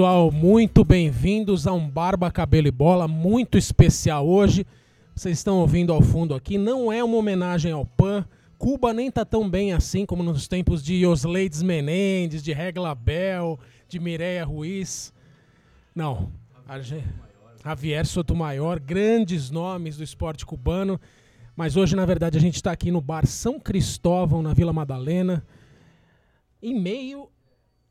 Pessoal, muito bem-vindos a um Barba Cabelo e Bola muito especial hoje. Vocês estão ouvindo ao fundo aqui, não é uma homenagem ao PAN. Cuba nem tá tão bem assim como nos tempos de Osleides Menendez, de Regla Bel, de Mireia Ruiz. Não, Javier Sotomayor, grandes nomes do esporte cubano. Mas hoje, na verdade, a gente está aqui no bar São Cristóvão, na Vila Madalena, em meio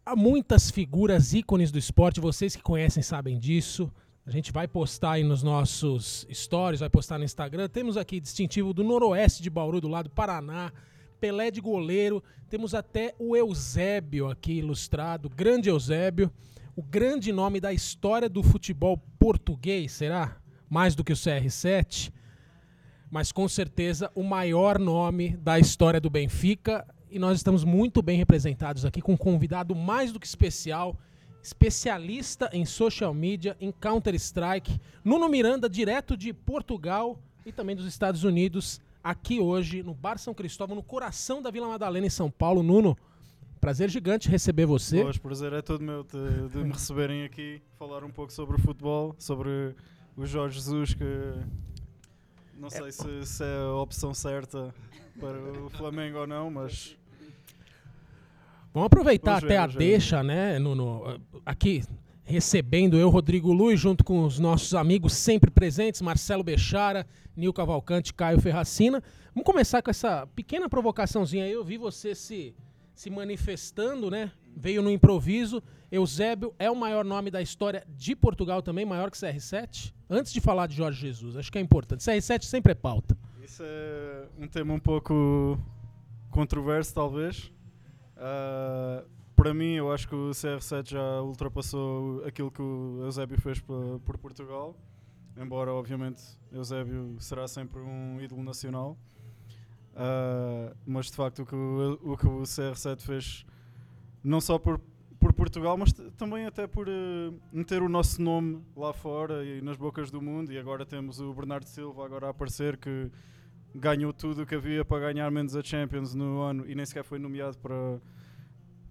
há muitas figuras ícones do esporte, vocês que conhecem sabem disso. A gente vai postar aí nos nossos stories, vai postar no Instagram. Temos aqui distintivo do Noroeste de Bauru, do lado do Paraná, Pelé de goleiro. Temos até o Eusébio aqui ilustrado, grande Eusébio, o grande nome da história do futebol português, será? Mais do que o CR7, mas com certeza o maior nome da história do Benfica e nós estamos muito bem representados aqui com um convidado mais do que especial, especialista em social media, em Counter-Strike, Nuno Miranda, direto de Portugal e também dos Estados Unidos, aqui hoje no Bar São Cristóvão, no coração da Vila Madalena, em São Paulo. Nuno, prazer gigante receber você. Pois, prazer é todo meu de, de me receberem aqui, falar um pouco sobre o futebol, sobre o Jorge Jesus, que não sei é. se, se é a opção certa para o Flamengo ou não, mas Vamos aproveitar até a deixa, né, no, no, aqui recebendo eu, Rodrigo Luiz, junto com os nossos amigos sempre presentes, Marcelo Bechara, Nil Cavalcante, Caio Ferracina. Vamos começar com essa pequena provocaçãozinha aí. Eu vi você se, se manifestando, né? Veio no improviso. Eusébio é o maior nome da história de Portugal também, maior que CR7. Antes de falar de Jorge Jesus, acho que é importante. CR7 sempre é pauta. Isso é um tema um pouco controverso, talvez. Uh, para mim, eu acho que o CR7 já ultrapassou aquilo que o Eusébio fez por, por Portugal. Embora, obviamente, Eusébio será sempre um ídolo nacional. Uh, mas de facto, o que o, o, que o CR7 fez, não só por, por Portugal, mas também até por uh, meter o nosso nome lá fora e nas bocas do mundo. E agora temos o Bernardo Silva agora a aparecer que ganhou tudo o que havia para ganhar menos a Champions no ano e nem sequer foi nomeado para,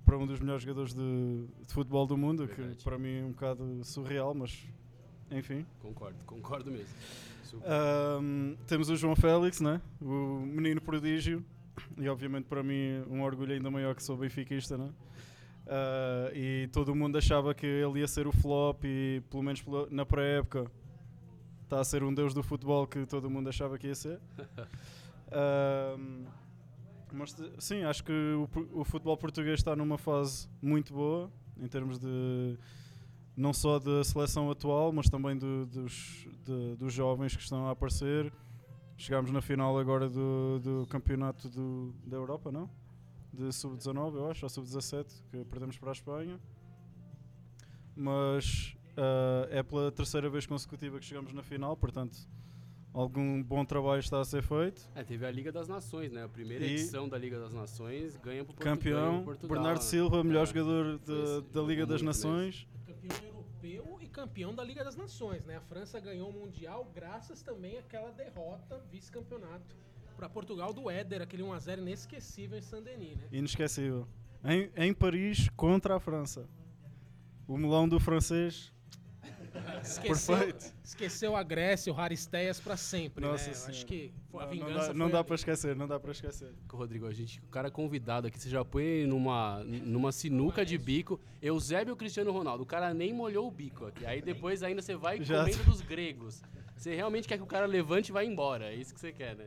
para um dos melhores jogadores de, de futebol do mundo, Verdade. que para mim é um bocado surreal, mas enfim. Concordo, concordo mesmo. Um, temos o João Félix, né? o menino prodígio, e obviamente para mim um orgulho ainda maior que sou benfiquista, né? Uh, e todo mundo achava que ele ia ser o flop e pelo menos na pré-época está a ser um deus do futebol que todo mundo achava que ia ser. mas sim, acho que o, o, futebol português está numa fase muito boa em termos de não só da seleção atual, mas também do, dos, de, dos jovens que estão a aparecer. Chegámos na final agora do, do campeonato do, da Europa, não? De sub-19, eu acho, ou sub-17, que perdemos para a Espanha. Mas Uh, é pela terceira vez consecutiva que chegamos na final, portanto, algum bom trabalho está a ser feito. É, teve a Liga das Nações, né? A primeira e edição da Liga das Nações ganha para Campeão, Portugal, Bernardo né? Silva, melhor é, jogador de, da Liga das Nações. Campeão europeu e campeão da Liga das Nações, né? A França ganhou o Mundial graças também àquela derrota, vice-campeonato, para Portugal do Éder, aquele 1x0 inesquecível em Saint-Denis, né? Inesquecível. Em, em Paris contra a França. O melão do francês Esqueceu, esqueceu a Grécia, o Haristeias para sempre, Nossa né? Acho que a não, vingança não dá, não dá para esquecer, não dá para esquecer. Rodrigo, a gente, o cara convidado aqui, você já põe numa, numa sinuca de bico, Eusébio Cristiano Ronaldo, o cara nem molhou o bico aqui. Aí depois ainda você vai já comendo dos gregos. Você realmente quer que o cara levante e vá embora, é isso que você quer, né?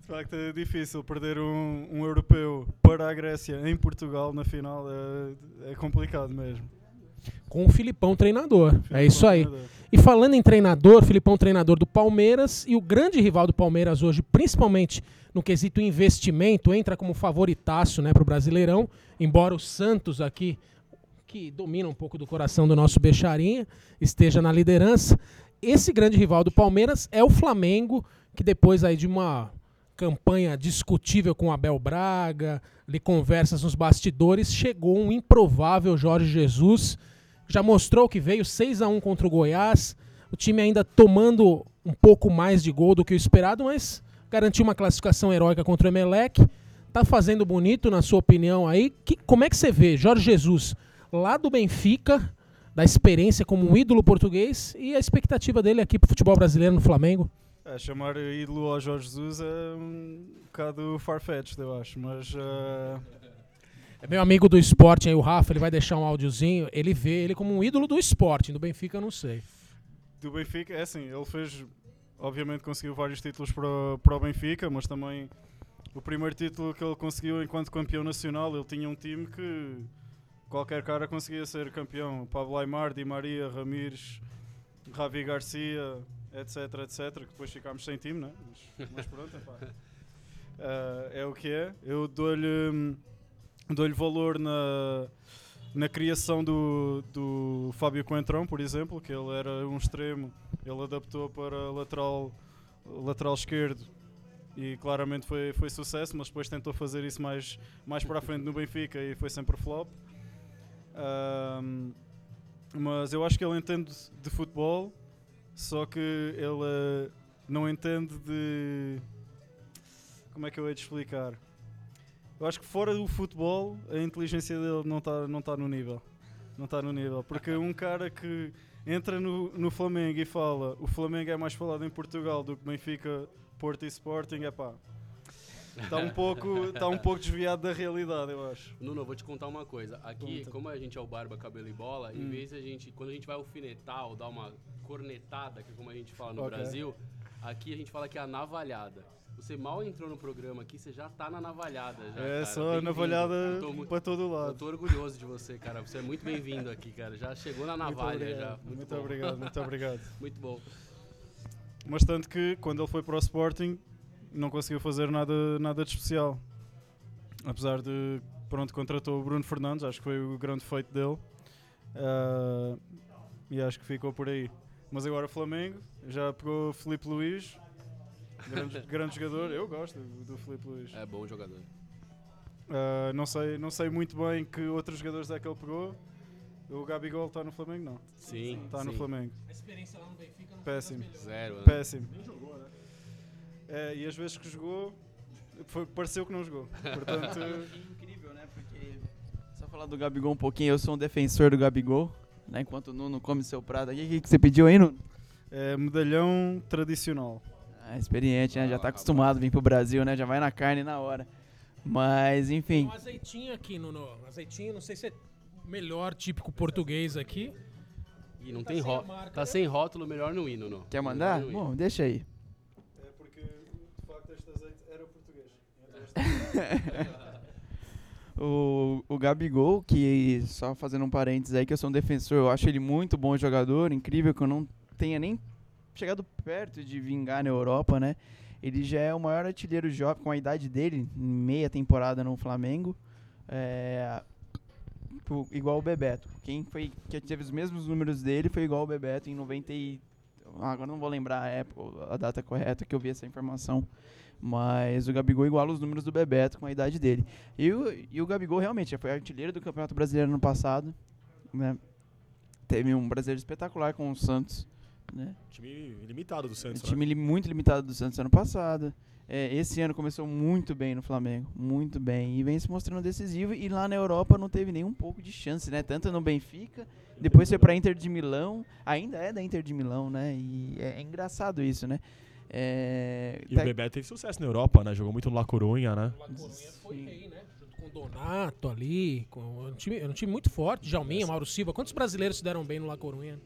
De facto é difícil perder um, um europeu para a Grécia em Portugal na final, é, é complicado mesmo com o Filipão treinador. Filipão, é isso aí. Treinador. E falando em treinador, Filipão treinador do Palmeiras e o grande rival do Palmeiras hoje, principalmente no quesito investimento, entra como favoritaço né, para o Brasileirão, embora o Santos aqui, que domina um pouco do coração do nosso Becharinha, esteja na liderança. Esse grande rival do Palmeiras é o Flamengo, que depois aí de uma campanha discutível com Abel Braga, de conversas nos bastidores, chegou um improvável Jorge Jesus, já mostrou que veio 6 a 1 contra o Goiás. O time ainda tomando um pouco mais de gol do que o esperado, mas garantiu uma classificação heróica contra o Emelec. Tá fazendo bonito, na sua opinião aí. Que, como é que você vê Jorge Jesus lá do Benfica, da experiência como um ídolo português e a expectativa dele aqui pro futebol brasileiro no Flamengo. É, chamar ídolo ao Jorge Jesus é um bocado farfetched, eu acho, mas... Uh... É meu amigo do esporte aí, o Rafa, ele vai deixar um áudiozinho, ele vê ele como um ídolo do esporte, do Benfica eu não sei. Do Benfica, é assim, ele fez, obviamente conseguiu vários títulos para, para o Benfica, mas também o primeiro título que ele conseguiu enquanto campeão nacional, ele tinha um time que qualquer cara conseguia ser campeão. Pablo Aymar, Di Maria, Ramires, Ravi Garcia, etc, etc, que depois ficámos sem time, né? mas, mas pronto, uh, é o que é. Eu dou-lhe dou valor na, na criação do, do Fábio Coentrão, por exemplo, que ele era um extremo, ele adaptou para lateral, lateral esquerdo e claramente foi, foi sucesso, mas depois tentou fazer isso mais, mais para a frente no Benfica e foi sempre flop. Um, mas eu acho que ele entende de futebol, só que ele uh, não entende de. Como é que eu hei de explicar? Eu acho que fora do futebol a inteligência dele não está não tá no nível. Não está no nível. Porque um cara que entra no, no Flamengo e fala o Flamengo é mais falado em Portugal do que Benfica, Porto e Sporting, é pá. Está um, pouco, tá um pouco desviado da realidade, eu acho. Nuno, eu vou te contar uma coisa. Aqui, Conta. como a gente é o barba, cabelo e bola, hum. em vez de a gente, quando a gente vai alfinetar ou dar uma cornetada, que é como a gente fala no okay. Brasil, aqui a gente fala que é a navalhada. Você mal entrou no programa aqui, você já tá na navalhada. Já, é, cara. só navalhada pra todo lado. Eu tô orgulhoso de você, cara. Você é muito bem-vindo aqui, cara. Já chegou na navalha muito já. Muito, muito obrigado, muito obrigado. muito bom. Mas tanto que quando ele foi para o Sporting, não conseguiu fazer nada, nada de especial. Apesar de, pronto, contratou o Bruno Fernandes, acho que foi o grande feito dele. Uh, e acho que ficou por aí. Mas agora o Flamengo já pegou Felipe Luiz, grande, grande jogador. Eu gosto do Felipe Luiz. É bom jogador. Uh, não, sei, não sei muito bem que outros jogadores é que ele pegou. O Gabigol está no Flamengo? Não. Sim. Está no Flamengo. A experiência lá no Benfica não Péssimo. Zero. Né? Péssimo. Nem jogou, né? É, e as vezes que jogou, foi, pareceu que não jogou. Portanto. incrível, né? Porque. Só falar do Gabigol um pouquinho, eu sou um defensor do Gabigol. Né? Enquanto o Nuno come seu prato aqui, o que, que você pediu aí, Nuno? É, medalhão tradicional. Ah, experiente, né? Já tá acostumado a vir pro Brasil, né? Já vai na carne na hora. Mas, enfim. Tem um azeitinho aqui, Nuno. Azeitinho, não sei se é o melhor típico português aqui. E não tá tem rótulo. Tá né? sem rótulo, melhor no hino, Nuno. Quer mandar? Bom, deixa aí. É porque, de facto, este azeite era português. o, o Gabigol, que só fazendo um parênteses aí, que eu sou um defensor, eu acho ele muito bom jogador, incrível que eu não tenha nem chegado perto de vingar na Europa, né? Ele já é o maior artilheiro jovem com a idade dele, meia temporada no Flamengo. É, igual o Bebeto. Quem foi que teve os mesmos números dele foi igual o Bebeto em 90 e, agora não vou lembrar a época, a data correta que eu vi essa informação. Mas o Gabigol iguala os números do Bebeto com a idade dele. E o, e o Gabigol realmente já foi artilheiro do Campeonato Brasileiro no passado. Né? Teve um brasileiro espetacular com o Santos. Né? Time limitado do Santos. Um time né? muito limitado do Santos ano passado. É, esse ano começou muito bem no Flamengo, muito bem. E vem se mostrando decisivo. E lá na Europa não teve nem um pouco de chance, né? Tanto no Benfica, depois foi para Inter de Milão. Ainda é da Inter de Milão, né? E é, é engraçado isso, né? É, e tá... o Bebeto teve sucesso na Europa, né? Jogou muito no La Coruña, né? La Coruña foi rei, né? Junto com o Donato ali, com um time, um time muito forte. Jalminha, Mauro Silva. Quantos brasileiros se deram bem no La Coruña?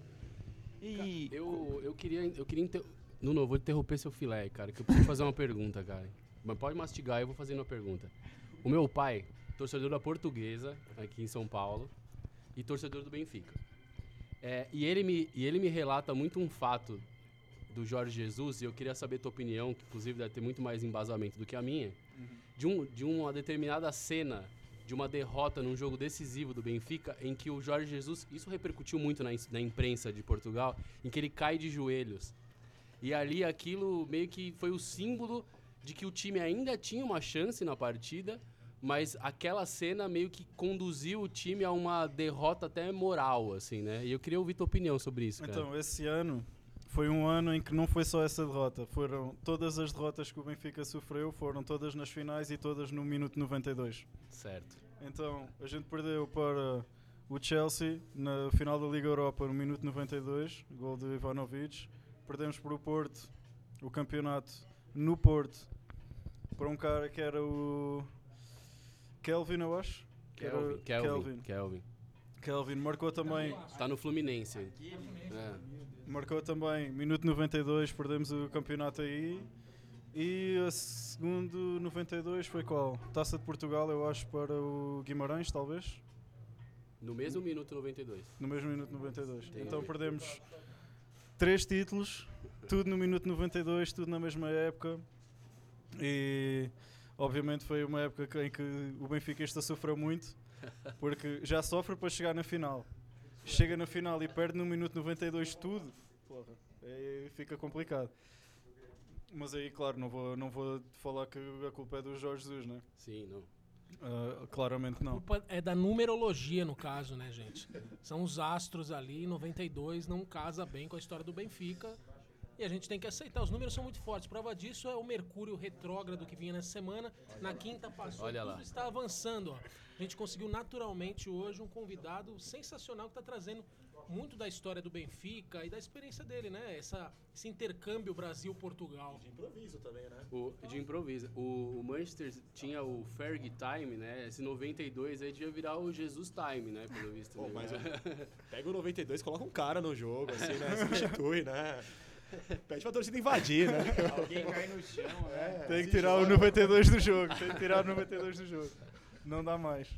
E eu, eu queria, eu queria inter... Nuno, eu vou interromper seu filé, cara, que eu preciso fazer uma pergunta, cara. Mas pode mastigar, eu vou fazer uma pergunta. O meu pai, torcedor da Portuguesa, aqui em São Paulo, e torcedor do Benfica. É, e, ele me, e ele me relata muito um fato do Jorge Jesus, e eu queria saber tua opinião, que inclusive deve ter muito mais embasamento do que a minha, uhum. de, um, de uma determinada cena de uma derrota num jogo decisivo do Benfica, em que o Jorge Jesus, isso repercutiu muito na, na imprensa de Portugal, em que ele cai de joelhos. E ali aquilo meio que foi o símbolo de que o time ainda tinha uma chance na partida, mas aquela cena meio que conduziu o time a uma derrota até moral, assim, né? E eu queria ouvir tua opinião sobre isso, cara. Então, esse ano foi um ano em que não foi só essa derrota, foram todas as derrotas que o Benfica sofreu, foram todas nas finais e todas no minuto 92. Certo. Então, a gente perdeu para O Chelsea, na final da Liga Europa, no minuto 92, gol de Ivanovic. Perdemos para o Porto, o campeonato no Porto, para um cara que era o Kelvin, eu acho. Kelvin, Kelvin, Kelvin. Kelvin. Kelvin marcou também, Tá no Fluminense. É. marcou também, minuto 92, perdemos o campeonato aí. E a segundo 92 foi qual? Taça de Portugal, eu acho, para o Guimarães, talvez. No mesmo minuto 92. No mesmo minuto 92. Entendi. Então perdemos três títulos, tudo no minuto 92, tudo na mesma época. E obviamente foi uma época em que o Benfiquista sofreu muito, porque já sofre para chegar na final. Chega na final e perde no minuto 92 tudo. Porra, aí fica complicado. Mas aí, claro, não vou, não vou falar que a culpa é do Jorge Jesus, né? Sim, não. Ah, claramente A não. culpa é da numerologia, no caso, né, gente? São os astros ali, 92 não casa bem com a história do Benfica. E a gente tem que aceitar. Os números são muito fortes. Prova disso é o Mercúrio retrógrado que vinha nessa semana. Na quinta passou, Olha tudo lá. está avançando. Ó. A gente conseguiu naturalmente hoje um convidado sensacional que está trazendo muito da história do Benfica e da experiência dele, né? Essa, esse intercâmbio Brasil-Portugal. Improviso também, né? O, de improviso. O, o Manchester tinha o Ferg Time, né? Esse 92 aí devia virar o Jesus Time, né? Pelo visto. Pô, né? mas Pega o 92, coloca um cara no jogo, assim, né? Substitui, né? Pede pra torcida invadir, né? Alguém cai no chão, né? Tem que tirar o joga. 92 do jogo. Tem que tirar o 92 do jogo. Não dá mais.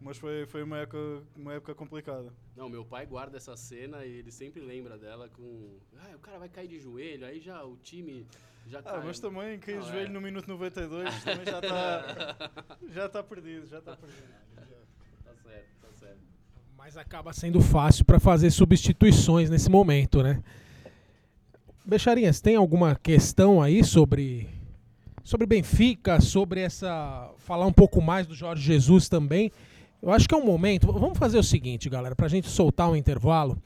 Mas foi, foi uma, época, uma época complicada. Não, meu pai guarda essa cena e ele sempre lembra dela com. Ah, o cara vai cair de joelho, aí já o time já Ah, cai. mas também cair de joelho é. no minuto 92 também já está já tá perdido, já está perdido. Tá certo, tá certo. Mas acaba sendo fácil para fazer substituições nesse momento, né? Becharinhas, tem alguma questão aí sobre sobre Benfica, sobre essa falar um pouco mais do Jorge Jesus também? Eu acho que é um momento. Vamos fazer o seguinte, galera, pra gente soltar um intervalo.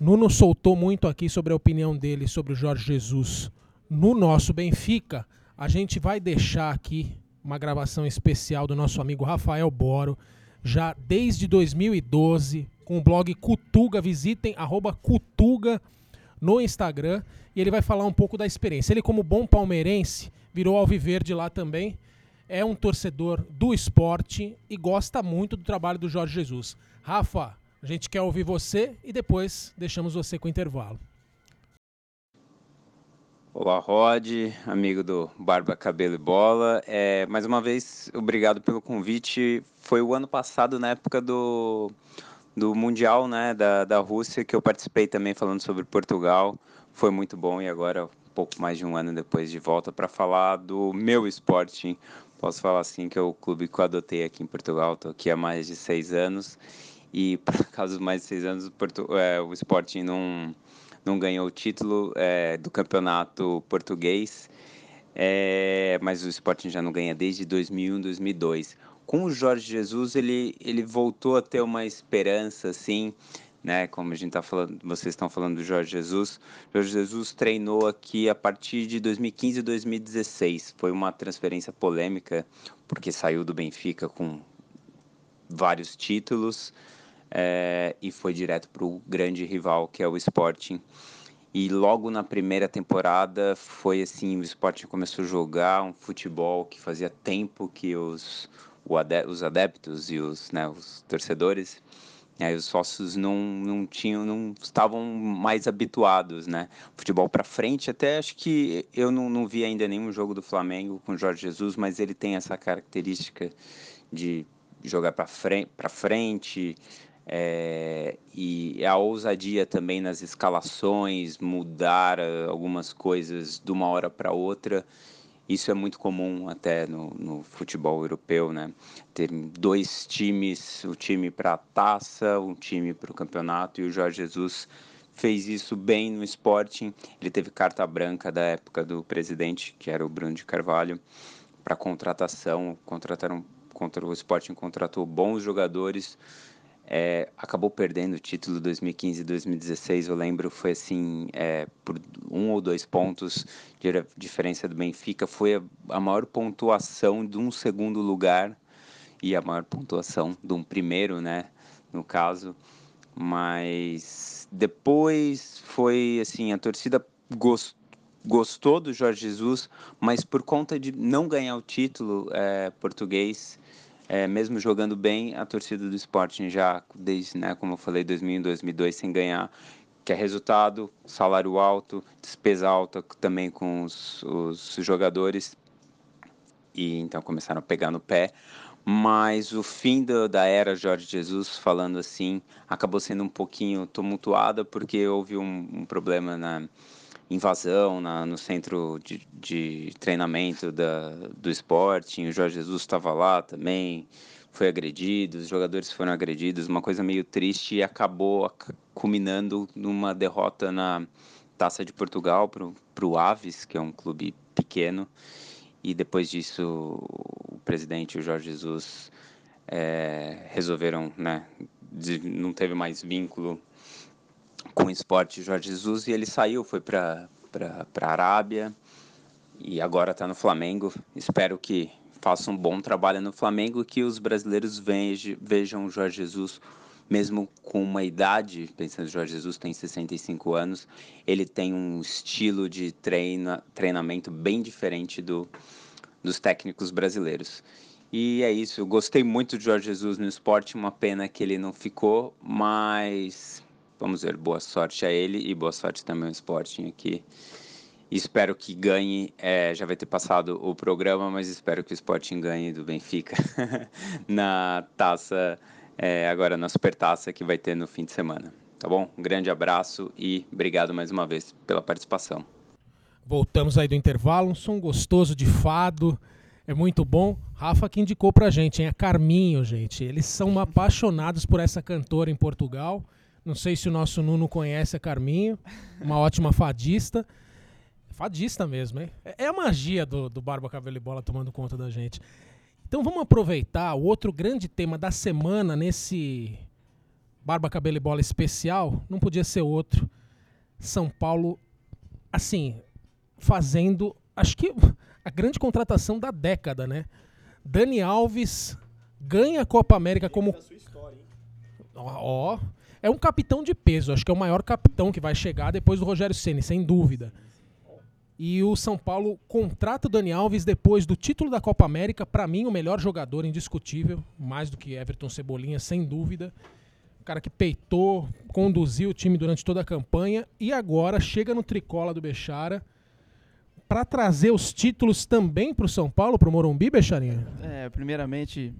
Nuno soltou muito aqui sobre a opinião dele sobre o Jorge Jesus no nosso Benfica. A gente vai deixar aqui uma gravação especial do nosso amigo Rafael Boro, já desde 2012, com o blog Cutuga. Visitem arroba Cutuga no Instagram e ele vai falar um pouco da experiência. Ele, como bom palmeirense, virou alviverde lá também. É um torcedor do esporte e gosta muito do trabalho do Jorge Jesus. Rafa, a gente quer ouvir você e depois deixamos você com o intervalo. Olá, Rod, amigo do Barba, Cabelo e Bola. É, mais uma vez, obrigado pelo convite. Foi o ano passado, na época do, do Mundial né, da, da Rússia, que eu participei também falando sobre Portugal. Foi muito bom e agora, pouco mais de um ano depois, de volta para falar do meu Sporting. Posso falar assim que é o clube que eu adotei aqui em Portugal. Estou aqui há mais de seis anos e, por acaso, mais de seis anos, o, Portu é, o Sporting não não ganhou o título é, do campeonato português, é, mas o Sporting já não ganha desde 2001, 2002. Com o Jorge Jesus, ele, ele voltou a ter uma esperança, assim, né? Como a gente tá falando, vocês estão falando do Jorge Jesus. Jorge Jesus treinou aqui a partir de 2015 e 2016. Foi uma transferência polêmica, porque saiu do Benfica com vários títulos é, e foi direto para o grande rival que é o Sporting. E logo na primeira temporada foi assim, o Sporting começou a jogar um futebol que fazia tempo que os, os adeptos e os, né, os torcedores, né, os sócios não, não tinham, não estavam mais habituados, né? Futebol para frente, até acho que eu não, não vi ainda nenhum jogo do Flamengo com Jorge Jesus, mas ele tem essa característica de jogar para frente, frente é, e a ousadia também nas escalações, mudar uh, algumas coisas de uma hora para outra. Isso é muito comum até no, no, futebol europeu, né? Ter dois times, o time para a taça, um time para o campeonato, e o Jorge Jesus fez isso bem no Sporting. Ele teve carta branca da época do presidente, que era o Bruno de Carvalho, para contratação. Contrataram contra o Sporting contratou bons jogadores. É, acabou perdendo o título 2015 e 2016, eu lembro, foi assim, é, por um ou dois pontos de diferença do Benfica, foi a, maior pontuação de um segundo lugar e a maior pontuação de um primeiro, né? No caso, mas depois foi assim a torcida gost, gostou do Jorge Jesus, mas por conta de não ganhar o título é, português, é, mesmo jogando bem, a torcida do Sporting já desde, né, como eu falei, 2001, 2002 sem ganhar, que é resultado, salário alto, despesa alta também com os, os jogadores e então começaram a pegar no pé. Mas o fim do, da era Jorge Jesus, falando assim, acabou sendo um pouquinho tumultuada porque houve um, um problema na invasão na, no centro de, de treinamento da, do esporte. O Jorge Jesus estava lá também, foi agredido, os jogadores foram agredidos, uma coisa meio triste e acabou culminando numa derrota na Taça de Portugal para o Aves, que é um clube pequeno e depois disso o presidente e o Jorge Jesus é, resolveram, né, de, não teve mais vínculo com o esporte Jorge Jesus e ele saiu, foi para a Arábia e agora está no Flamengo. Espero que faça um bom trabalho no Flamengo que os brasileiros vejam o Jorge Jesus mesmo com uma idade, pensando que Jorge Jesus tem 65 anos, ele tem um estilo de treina, treinamento bem diferente do, dos técnicos brasileiros. E é isso, eu gostei muito de Jorge Jesus no esporte, uma pena que ele não ficou, mas vamos ver, boa sorte a ele e boa sorte também ao Sporting aqui. Espero que ganhe, é, já vai ter passado o programa, mas espero que o Sporting ganhe do Benfica na taça é, agora na Supertaça que vai ter no fim de semana. Tá bom? Um grande abraço e obrigado mais uma vez pela participação. Voltamos aí do intervalo, um som gostoso de fado, é muito bom. Rafa que indicou pra gente, hein? A Carminho, gente. Eles são apaixonados por essa cantora em Portugal. Não sei se o nosso Nuno conhece a Carminho, uma ótima fadista. Fadista mesmo, hein? É, é a magia do, do Barba Cabelo e Bola tomando conta da gente. Então vamos aproveitar o outro grande tema da semana nesse Barba, Cabelo e Bola especial. Não podia ser outro. São Paulo, assim, fazendo, acho que a grande contratação da década, né? Dani Alves ganha a Copa América como. Ó, oh, é um capitão de peso. Acho que é o maior capitão que vai chegar depois do Rogério Ceni, sem dúvida. E o São Paulo contrata o Dani Alves depois do título da Copa América. Para mim, o melhor jogador indiscutível, mais do que Everton Cebolinha, sem dúvida. O cara que peitou, conduziu o time durante toda a campanha e agora chega no tricola do Bechara para trazer os títulos também para o São Paulo, para o Morumbi, Becharinha? É, primeiramente,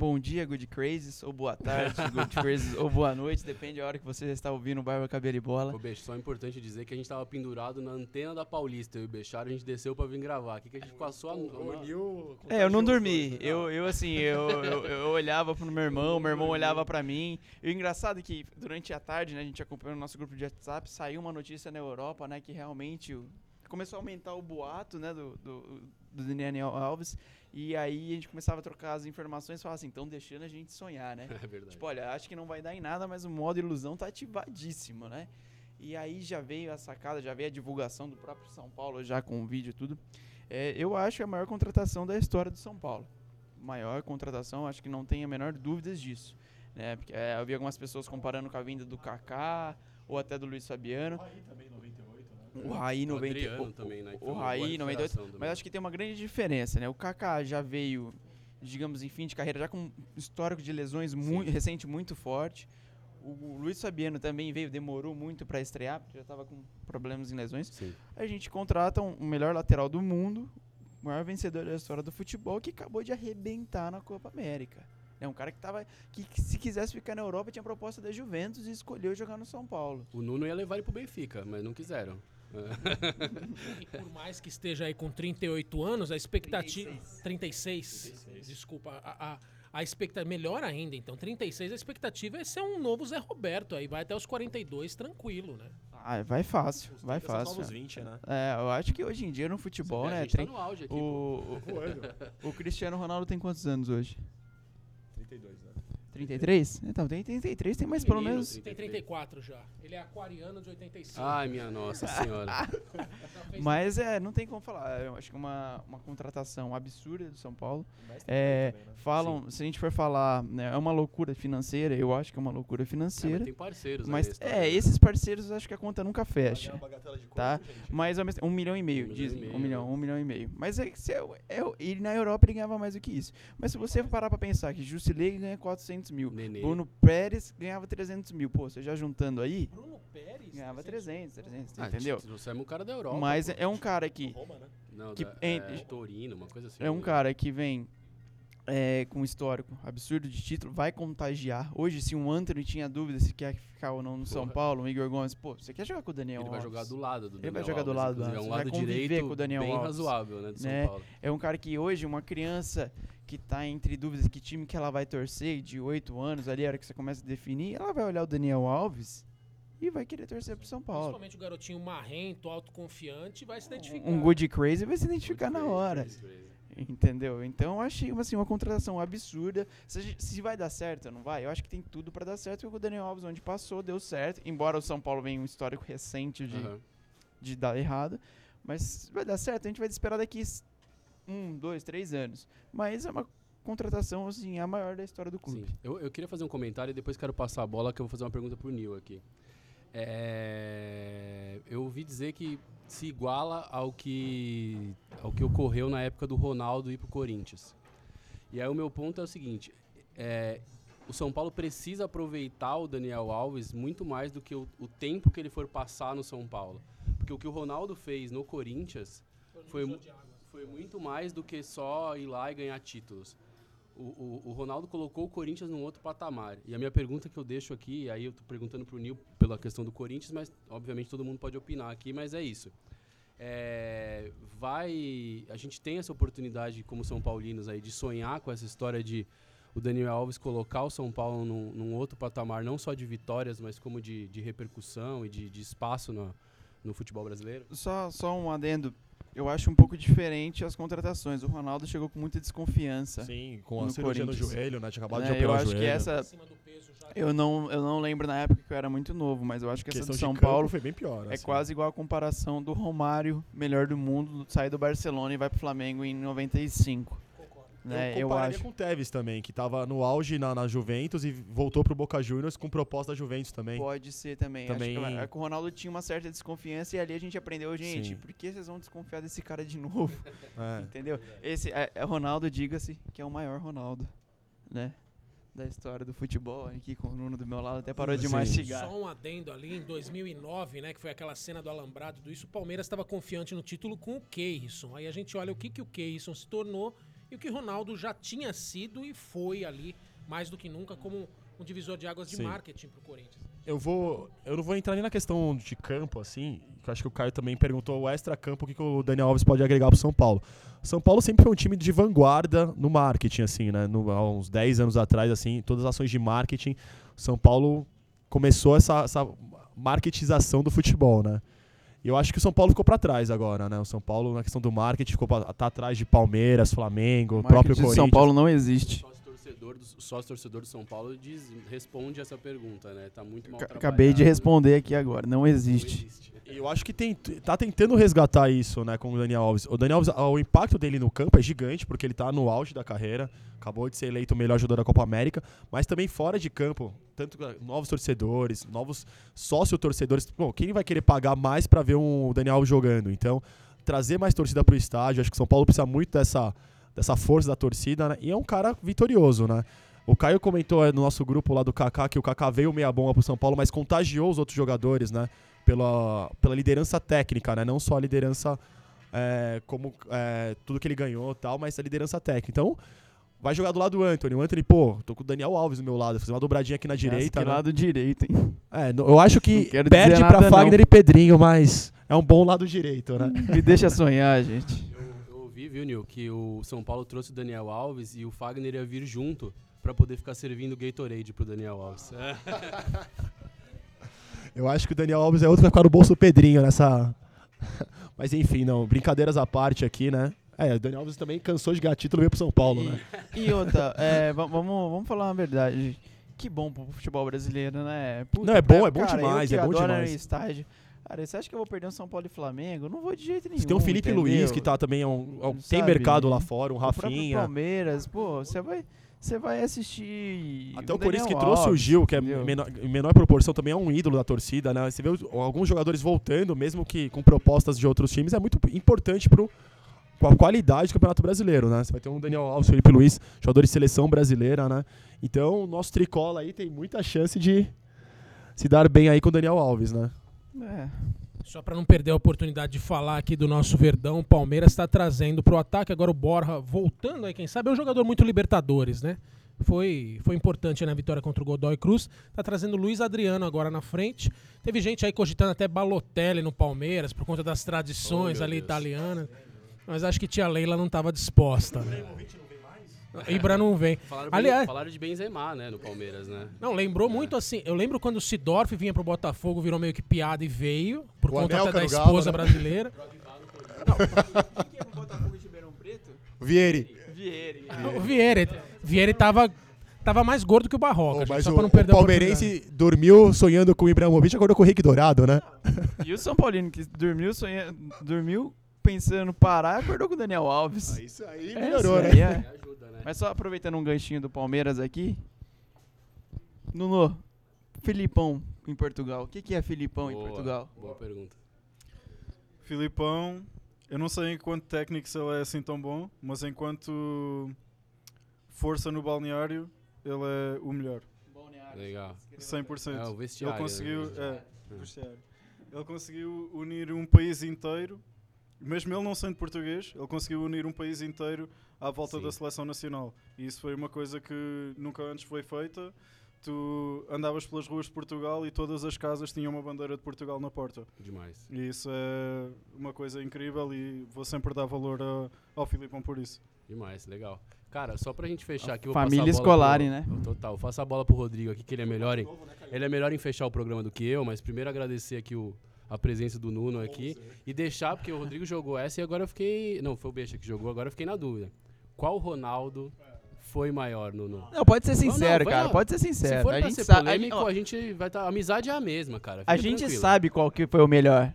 bom dia, Good Crazes, ou boa tarde, Good Crazes, ou boa noite, depende da hora que você está ouvindo o Barba Cabelo e Bola. Ô, Bech, só é importante dizer que a gente estava pendurado na antena da Paulista, eu e o Bechar, a gente desceu para vir gravar. Aqui que a gente passou a... O, é, eu não dormi. Eu, eu assim, eu, eu, eu olhava pro meu irmão, meu irmão olhava para mim. E o engraçado é que durante a tarde, né, a gente acompanhou o nosso grupo de WhatsApp, saiu uma notícia na Europa, né, que realmente começou a aumentar o boato, né, do, do, do Daniel Alves. E aí a gente começava a trocar as informações e falava assim, então deixando a gente sonhar, né? É verdade. Tipo, olha, acho que não vai dar em nada, mas o modo ilusão tá ativadíssimo, né? E aí já veio a sacada, já veio a divulgação do próprio São Paulo, já com o vídeo e tudo. É, eu acho a maior contratação da história do São Paulo. Maior contratação, acho que não tem a menor dúvidas disso. Né? Porque, é, eu vi algumas pessoas comparando com a vinda do Kaká ou até do Luiz Fabiano. O Raí também, 98? O Raí 98. O, também, né? o, Raí 98. Mas acho que tem uma grande diferença, né? O Kaká já veio, digamos, em fim de carreira, já com um histórico de lesões muito, recente muito forte. O Luiz Fabiano também veio, demorou muito para estrear, porque já estava com problemas em lesões. Sim. A gente contrata um, o melhor lateral do mundo, o maior vencedor da história do futebol, que acabou de arrebentar na Copa América. É um cara que tava. Que, que, se quisesse ficar na Europa, tinha proposta da Juventus e escolheu jogar no São Paulo. O Nuno ia levar ele pro Benfica, mas não quiseram. E por mais que esteja aí com 38 anos, a expectativa. 36. 36, 36. Desculpa. A, a, a expectativa. Melhor ainda, então. 36, a expectativa é ser um novo Zé Roberto. Aí vai até os 42, tranquilo, né? Ah, vai fácil, os vai fácil. Os 20, né? É, eu acho que hoje em dia no futebol, Sim, né? A gente tá no auge aqui, o, o, o Cristiano Ronaldo tem quantos anos hoje? 32, né? 33? Então, tem 33, tem mais pelo menos. Tem 34 já. Ele é aquariano de 85. Ai, minha nossa senhora. Mas é, não tem como falar. Eu acho que é uma, uma contratação absurda do São Paulo. É, também, né? falam, se a gente for falar, né, é uma loucura financeira, eu acho que é uma loucura É, mas financeira. tem parceiros Mas é, esses parceiros eu acho que a conta nunca fecha. uma bagatela de tá? gente? Mas um milhão e meio, Um milhão e dizem. meio, um milhão, um milhão e meio. Mas é, se é, é, e na Europa ele ganhava mais do que isso. Mas se você parar pra pensar que Jusilei ganha 400 mil, Nenê. Bruno Pérez ganhava 300 mil. Pô, você já juntando aí, Bruno Pérez? ganhava 300, 300, Ah, entendeu? Trouxemos um cara da Europa. Mas pô. é um cara que Roma, né? Não, que da, em- é, Torino, uma coisa assim. é um cara que vem é, com um histórico absurdo de título, vai contagiar. Hoje, se um Anthony tinha dúvida se quer ficar ou não no São Porra. Paulo, o Igor Gomes, pô, você quer jogar com o Daniel Ele vai Alves? jogar do lado do Ele Daniel vai jogar do Alves, lado do inclusive, É Alves, um vai lado direito com o Daniel bem Alves, razoável, né, do né? São Paulo. É um cara que hoje, uma criança que tá entre dúvidas que time que ela vai torcer, de 8 anos, ali, a hora que você começa a definir, ela vai olhar o Daniel Alves e vai querer torcer pro São Paulo. Principalmente o garotinho marrento, autoconfiante, vai se identificar. Um good crazy vai se identificar na Crazy, hora. crazy, crazy. Entendeu? Então eu achei assim, uma contratação absurda. Se, se vai dar certo ou não vai, eu acho que tem tudo pra dar certo. Porque o Daniel Alves, onde passou, deu certo. Embora o São Paulo venha um histórico recente de, Aham. de dar errado. Mas vai dar certo, a gente vai esperar daqui um, dois, três anos. Mas é uma contratação, assim, a maior da história do clube. Sim. Eu, eu queria fazer um comentário e depois quero passar a bola que eu vou fazer uma pergunta pro Nil aqui. É, eu ouvi dizer que se iguala ao que, ao que ocorreu na época do Ronaldo ir pro Corinthians. E aí o meu ponto é o seguinte, é, o São Paulo precisa aproveitar o Daniel Alves muito mais do que o, o tempo que ele for passar no São Paulo. Porque o que o Ronaldo fez no Corinthians foi, foi muito mais do que só ir lá e ganhar títulos. O, o, Ronaldo colocou o Corinthians num outro patamar. E a minha pergunta que eu deixo aqui, aí eu tô perguntando pro Nil pela questão do Corinthians, mas obviamente todo mundo pode opinar aqui, mas é isso. É, vai. A gente tem essa oportunidade, como São Paulinos, aí, de sonhar com essa história de o Daniel Alves colocar o São Paulo num, num outro patamar, não só de vitórias, mas como de, de repercussão e de, de espaço no, no futebol brasileiro? Só, só um adendo. Eu acho um pouco diferente as contratações. O Ronaldo chegou com muita desconfiança. Sim, com a No cirurgia no Corinthians. joelho, né? Tinha acabado né? de Eu operar o acho joelho. que essa. Acima do peso já. Eu não, eu não lembro na época que eu era muito novo, mas eu acho que essa do de São Paulo foi bem pior. é assim. quase igual a comparação do Romário, melhor do mundo, sair do Barcelona e vai pro Flamengo em 95. Né? Eu Eu, compararia acho. com o Tevez também, que tava no auge na, na Juventus e voltou pro Boca Juniors com proposta da Juventus também. Pode ser também. Também- Acho que, é que o Ronaldo tinha uma certa desconfiança e ali a gente aprendeu, gente, Sim. por que vocês vão desconfiar desse cara de novo? É. Entendeu? Esse é, é Ronaldo, diga-se, que é o maior Ronaldo, né? Da história do futebol, aqui com o Nuno do meu lado, até parou de Sim. mastigar. Só um adendo ali, em 2009, né, que foi aquela cena do alambrado do isso, o Palmeiras estava confiante no título com o Keirson. Aí a gente olha o que, que o Keirson se tornou e o que o Ronaldo já tinha sido e foi ali, mais do que nunca, como um divisor de águas de Sim. marketing pro Corinthians. Eu vou. Eu não vou entrar nem na questão de campo, assim. Que eu acho que o Caio também perguntou o extra-campo, o que, que o Daniel Alves pode agregar pro São Paulo. São Paulo sempre foi um time de vanguarda no marketing, assim, né? No, há uns 10 anos atrás, assim, todas as ações de marketing, São Paulo começou essa, essa marketização do futebol, né? E eu acho que o São Paulo ficou pra trás agora, né? O São Paulo, na questão do marketing, ficou pra, tá atrás de Palmeiras, Flamengo, o próprio Corinthians. São Paulo não existe. Sócio torcedor do, o sócio torcedor do São Paulo diz, responde essa pergunta, né? Tá muito mal Acabei de responder aqui agora, não Não existe. existe. E Eu acho que tem, tá tentando resgatar isso, né, com o Daniel Alves. O Daniel Alves, o impacto dele no campo é gigante, porque ele tá no auge da carreira, acabou de ser eleito o melhor jogador da Copa América, mas também fora de campo, tanto novos torcedores, novos sócio-torcedores. Bom, quem vai querer pagar mais pra ver um, o Daniel Alves jogando? Então, trazer mais torcida pro estádio, acho que o São Paulo precisa muito dessa, dessa força da torcida, né, e é um cara vitorioso, né. O Caio comentou eh, no nosso grupo lá do Kaká que o Kaká veio meia bomba pro São Paulo, mas contagiou os outros jogadores, né? Pela, pela liderança técnica, né? Não só a liderança é, como é, tudo que ele ganhou tal, mas a liderança técnica. Então, vai jogar do lado do Anthony. O Anthony, pô, tô com o Daniel Alves do meu lado, fazer uma dobradinha aqui na direita. Né? lado direito, hein? É, eu acho que perde pra Fagner não. e Pedrinho, mas é um bom lado direito, né? Me deixa sonhar, gente. Viu, Nil, que o São Paulo trouxe o Daniel Alves e o Fagner ia vir junto pra poder ficar servindo Gatorade pro Daniel Alves. Eu acho que o Daniel Alves é outro que vai ficar no bolso do Pedrinho nessa. Mas enfim, não. Brincadeiras à parte aqui, né? É, o Daniel Alves também cansou de ganhar título e veio pro São Paulo, né? E, e outra, é, va- vamos, vamos falar uma verdade. Que bom pro futebol brasileiro, né? Puta, Não, é bom, é bom cara, demais, eu que é bom adoro demais. estádio. Cara, você acha que eu vou perder um São Paulo e Flamengo? Não vou de jeito nenhum. Você tem um Felipe entendeu? Luiz, que tá também. é um- é um- tem mercado lá fora, um O Rafinha. Palmeiras, pô, você vai, você vai assistir. Até o Daniel Corinthians que trouxe o Gil, que é entendeu? menor, em menor proporção também é um ídolo da torcida, né? Você vê os- alguns jogadores voltando, mesmo que com propostas de outros times, é muito importante pro com a qualidade do Campeonato Brasileiro, né? Você vai ter um Daniel Alves, Felipe Luiz, jogador de seleção brasileira, né? Então, o nosso tricola aí tem muita chance de se dar bem aí com o Daniel Alves, né? É. Só para não perder a oportunidade de falar aqui do nosso Verdão, o Palmeiras está trazendo para o ataque agora o Borja voltando aí, quem sabe é um jogador muito Libertadores, né? Foi, foi importante na vitória contra o Godoy Cruz. Tá trazendo o Luiz Adriano agora na frente. Teve gente aí cogitando até Balotelli no Palmeiras por conta das tradições Oh, ali Deus. italianas. Mas acho que tia Leila não estava disposta. Né? Ibra não vem. Falaram, Aliás- falaram de Benzema, né, no Palmeiras, né? Não, lembrou muito assim. Eu lembro quando o Sidorf vinha pro Botafogo, virou meio que piada e veio, por O conta até da no Galo, esposa né? brasileira. Quem é o Botafogo de Ribeirão Preto? Vieri. Vieira. O Vieira, Vieira tava, tava mais gordo que o Barroca, Oh, gente, mas só o, pra não perder o palmeirense dormiu sonhando com o Ibrahimovic, acordou com o Rick Dourado, né? E o São Paulino, que dormiu, sonhando, dormiu pensando parar, acordou com o Daniel Alves. Isso aí É, melhorou, isso né? aí é. Me ajuda, né? Mas só aproveitando um ganchinho do Palmeiras aqui. Nuno, Filipão em Portugal. O que, que é Filipão em Boa, Portugal? Boa pergunta. Filipão, eu não sei enquanto técnico se ele é assim tão bom, mas enquanto força no balneário, ele é o melhor. Legal. 100%. É, o vestiário. ele conseguiu, né? é, vestiário. Ele conseguiu unir um país inteiro, mesmo ele não sendo português, ele conseguiu unir um país inteiro à volta Sim. da seleção nacional. E isso foi uma coisa que nunca antes foi feita. Tu andavas pelas ruas de Portugal e todas as casas tinham uma bandeira de Portugal na porta. Demais. E isso é uma coisa incrível e vou sempre dar valor a- ao Filipão por isso. Demais, legal. Cara, só pra gente fechar aqui, vou Família passar a bola Scolari, pro- né? Total. Faço a bola pro Rodrigo aqui, que ele é melhor em, ele é melhor em fechar o programa do que eu, mas primeiro agradecer aqui o, a presença do Nuno aqui e deixar, porque o Rodrigo jogou essa e agora eu fiquei. Não, foi o Beixa que jogou, agora eu fiquei na dúvida. Qual Ronaldo foi maior, Nuno? Não, pode ser Não, não, sincero, vai cara. Pode ser Se sincero. for a pra gente ser sabe. polêmico, ó, a gente vai estar. a amizade é a mesma, cara. A fica gente tranquilo. sabe qual que foi o melhor.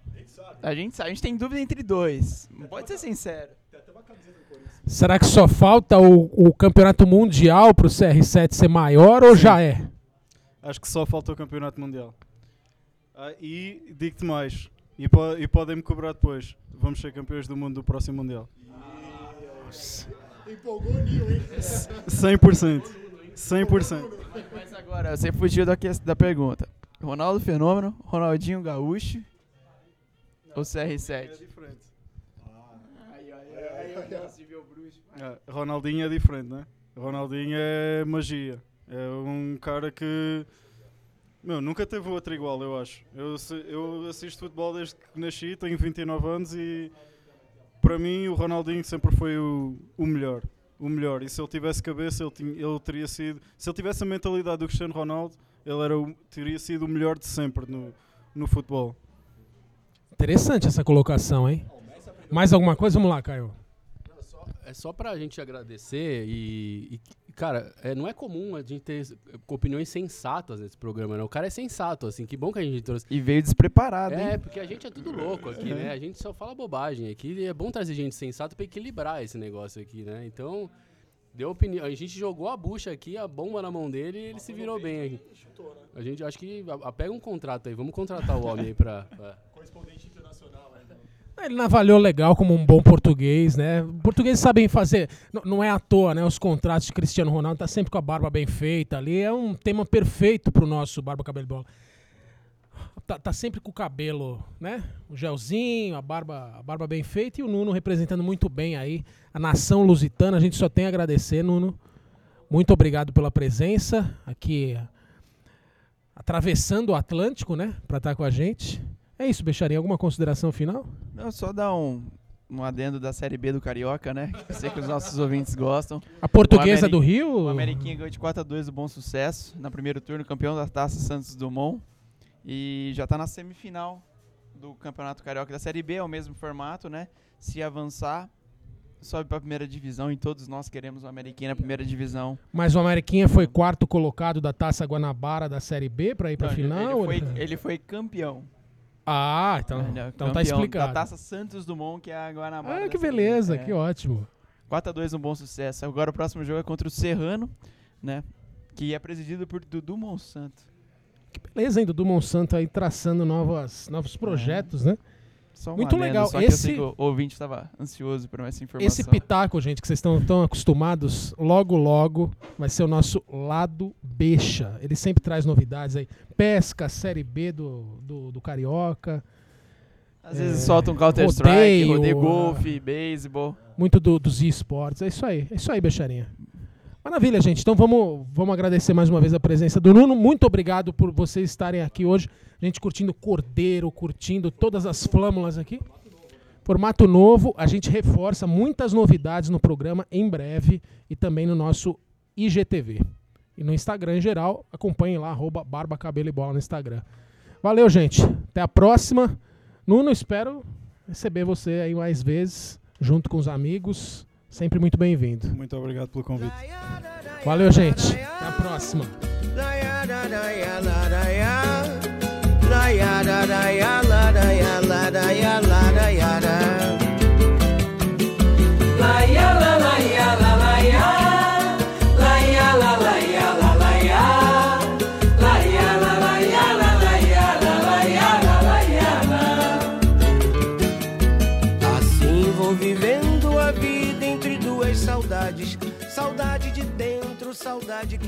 A gente sabe, a gente tem dúvida entre dois. Pode ser sincero. Será que só falta o, o campeonato mundial pro CR7 ser maior ou já é? Acho que só falta o Campeonato Mundial. Ah, e digo-te mais, e, po- e podem-me cobrar depois, vamos ser campeões do mundo do próximo Mundial. Empolgou o Nil, hein? 100%. 100%. Mas agora, você fugiu da, da pergunta. Ronaldo Fenômeno, Ronaldinho Gaúcho ou CR7? diferente. Aí, aí, aí, se viu o bruxo. Ah, Ronaldinho é diferente, né? Ronaldinho é magia. É um cara que. Meu, nunca teve outro igual, eu acho. Eu, eu assisto futebol desde que nasci, tenho 29 anos e. Para mim, o Ronaldinho sempre foi o, o melhor. O melhor. E se ele tivesse cabeça, ele, tinha, ele teria sido. Se ele tivesse a mentalidade do Cristiano Ronaldo, ele era o, teria sido o melhor de sempre no, no futebol. Interessante essa colocação, hein? Mais alguma coisa? Vamos lá, Caio. É só pra gente agradecer e, e, cara, é, não é comum a gente ter opiniões sensatas nesse programa, não. O cara é sensato, assim, que bom que a gente trouxe. E veio despreparado, É, hein? porque a gente é tudo louco aqui, né? A gente só fala bobagem aqui e é bom trazer gente sensata pra equilibrar esse negócio aqui, né? Então, deu opinião. A gente jogou a bucha aqui, a bomba na mão dele e ele se virou bem aí. A gente acho que a- a- pega um contrato aí, vamos contratar o homem aí pra. pra- Correspondente né? Ele navalhou legal como um bom português, né? Portugueses sabem fazer, não é à toa, né? Os contratos de Cristiano Ronaldo tá sempre com a barba bem feita ali. É um tema perfeito pro nosso Barba Cabelo Bola. Tá, tá sempre com o cabelo, né? O gelzinho, a barba, a barba bem feita e o Nuno representando muito bem aí a nação lusitana. A gente só tem a agradecer, Nuno. Muito obrigado pela presença aqui, atravessando o Atlântico, né? Pra estar com a gente. É isso, Becharinha. Alguma consideração final? Não, só dar um, um adendo da Série B do Carioca, né? Que eu sei que os nossos ouvintes gostam. A portuguesa do Rio? O Ameriquinha ganhou de 4 a 2 do Bom Sucesso na primeiro turno, campeão da Taça Santos Dumont. E já está na semifinal do Campeonato Carioca da Série B, é o mesmo formato, né? Se avançar, sobe para a primeira divisão e todos nós queremos o Ameriquinha na primeira divisão. Mas o Ameriquinha foi quarto colocado da Taça Guanabara da Série B pra ir Não, ele- final? Ele foi, ele foi campeão. Ah, então, é então tá explicado. Da Taça Santos Dumont, que é a Guanabara. Ah, que beleza, que É. ótimo. 4x2 um bom sucesso. Agora o próximo jogo é contra o Serrano, né? Que é presidido por Dudu Monsanto. Que beleza, hein, Dudu Monsanto aí traçando novas, novos projetos, né? Só Muito adendo, legal. Só que Esse- eu sei que o ouvinte estava ansioso por essa informação. Esse pitaco, gente, que vocês estão tão acostumados, logo, logo vai ser o nosso lado Becha. Ele sempre traz novidades aí. Pesca, Série B do, do, do Carioca, Às vezes é, solta um Counter-Strike, rodeio, rodeio, ah. golfe, beisebol. muito do- dos esportes. É isso aí, é isso aí, Becharinha. Maravilha, gente. Então vamos, vamos agradecer mais uma vez a presença do Nuno. Muito obrigado por vocês estarem aqui hoje. A gente curtindo Cordeiro, curtindo todas as flâmulas aqui. Formato novo, a gente reforça muitas novidades no programa em breve e também no nosso IGTV. E no Instagram em geral, acompanhem lá, arroba Barba Cabelo e Bola no Instagram. Valeu, gente. Até a próxima. Nuno, espero receber você aí mais vezes, junto com os amigos. Sempre muito bem-vindo. Muito obrigado pelo convite. Valeu, gente. Até a próxima.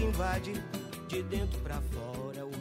Invade de dentro pra fora.